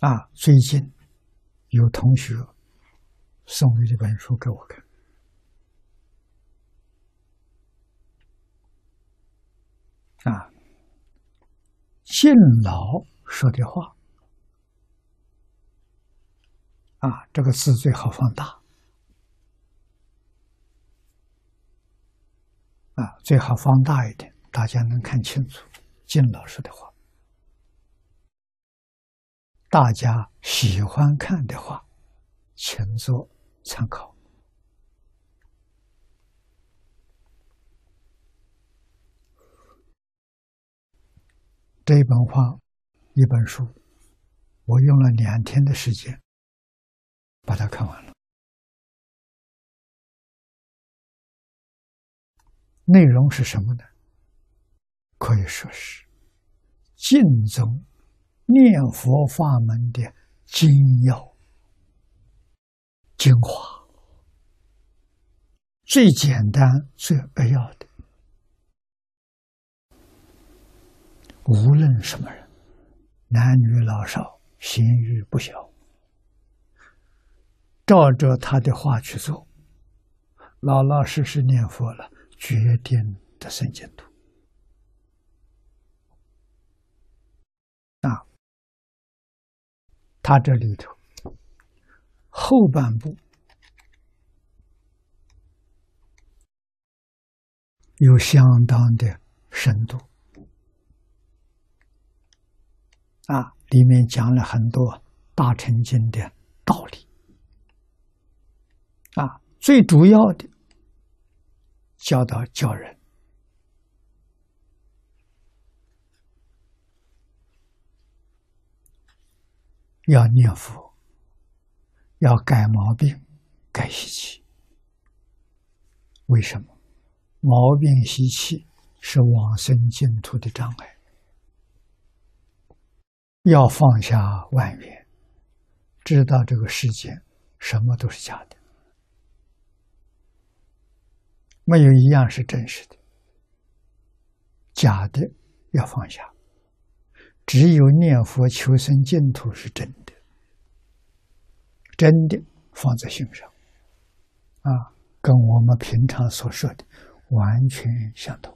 啊，最近有同学送了一本书给我看，啊，敬老说的话，啊，这个字最好放大，啊，最好放大一点，大家能看清楚敬老说的话。大家喜欢看的话，请做参考。这一本画，一本书，我用了两天的时间把它看完了。内容是什么呢？可以说是尽宗。念佛法门的精要、精华，最简单、最扼要的，无论什么人，男女老少、咸愚不小，照着他的话去做，老老实实念佛了，决定的生净土。他这里头后半部有相当的深度啊，里面讲了很多大乘经的道理啊，最主要的教导教人。要念佛，要改毛病、改习气。为什么？毛病习气是往生净土的障碍。要放下万缘，知道这个世界什么都是假的，没有一样是真实的。假的要放下。只有念佛求生净土是真的，真的放在心上，啊，跟我们平常所说的完全相同，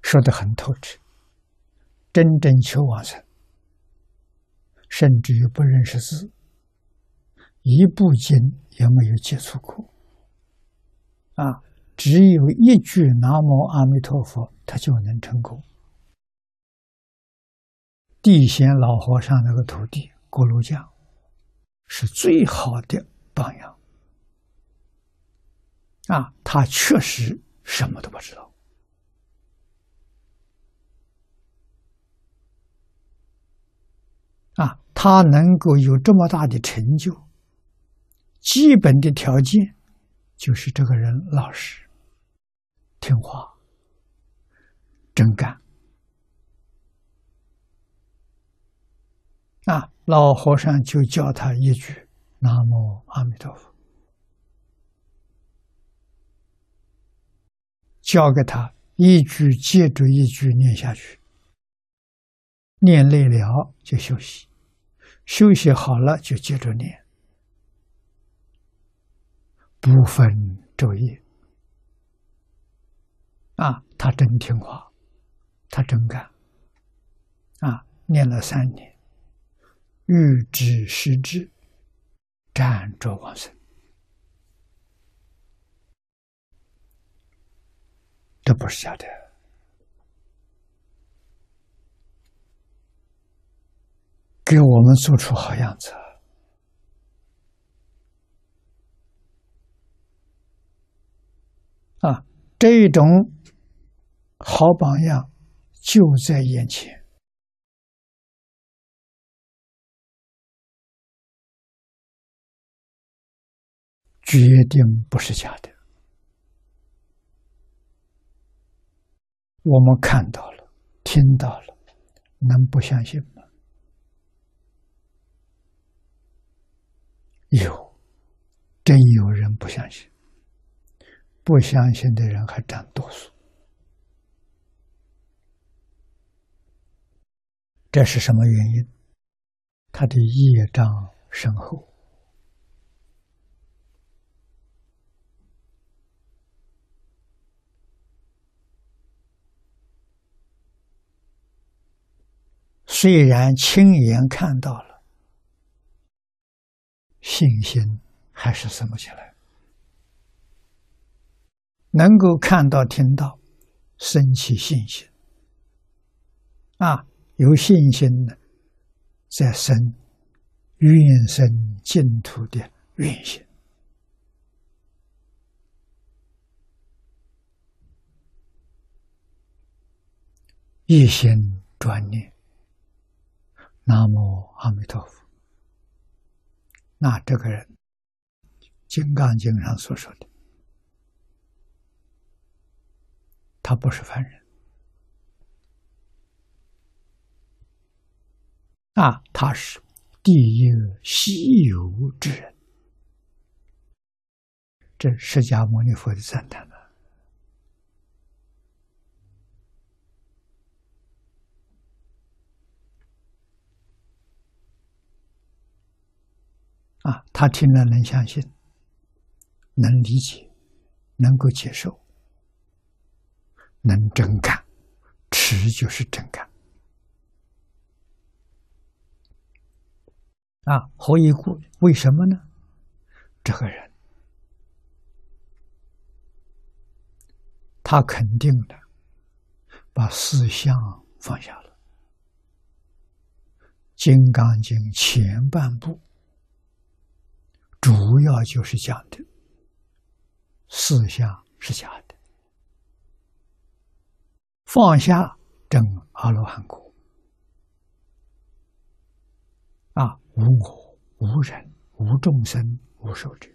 说的很透彻。真正求往生，甚至于不认识字，一部经也没有接触过，啊。只有一句“南无阿弥陀佛”，他就能成功。地贤老和尚那个徒弟锅炉匠，是最好的榜样。啊，他确实什么都不知道。啊，他能够有这么大的成就，基本的条件就是这个人老实。听话，真干啊！老和尚就教他一句“南无阿弥陀佛”，教给他一句接着一句念下去，念累了就休息，休息好了就接着念，不分昼夜。啊，他真听话，他真干，啊，念了三年，欲知实知，辗着往生，这不是假的，给我们做出好样子。啊，这种。好榜样就在眼前，决定不是假的。我们看到了，听到了，能不相信吗？有，真有人不相信，不相信的人还占多数。这是什么原因？他的业障深厚。虽然亲眼看到了，信心还是生不起来。能够看到、听到，升起信心，啊，有信心的，在生愿生净土的愿心，一心专念。南无阿弥陀佛。那这个人，《金刚经》上所说的，他不是凡人啊，他是第一稀有之人。这释迦牟尼佛的赞叹。啊，他听了能相信，能理解，能够接受，能真干，持就是真干。啊，何以故？为什么呢？这个人，他肯定的把思想放下了，《金刚经》前半部。主要就是讲的，思想是假的，放下证阿罗汉果，啊，无我、无人、无众生、无受者，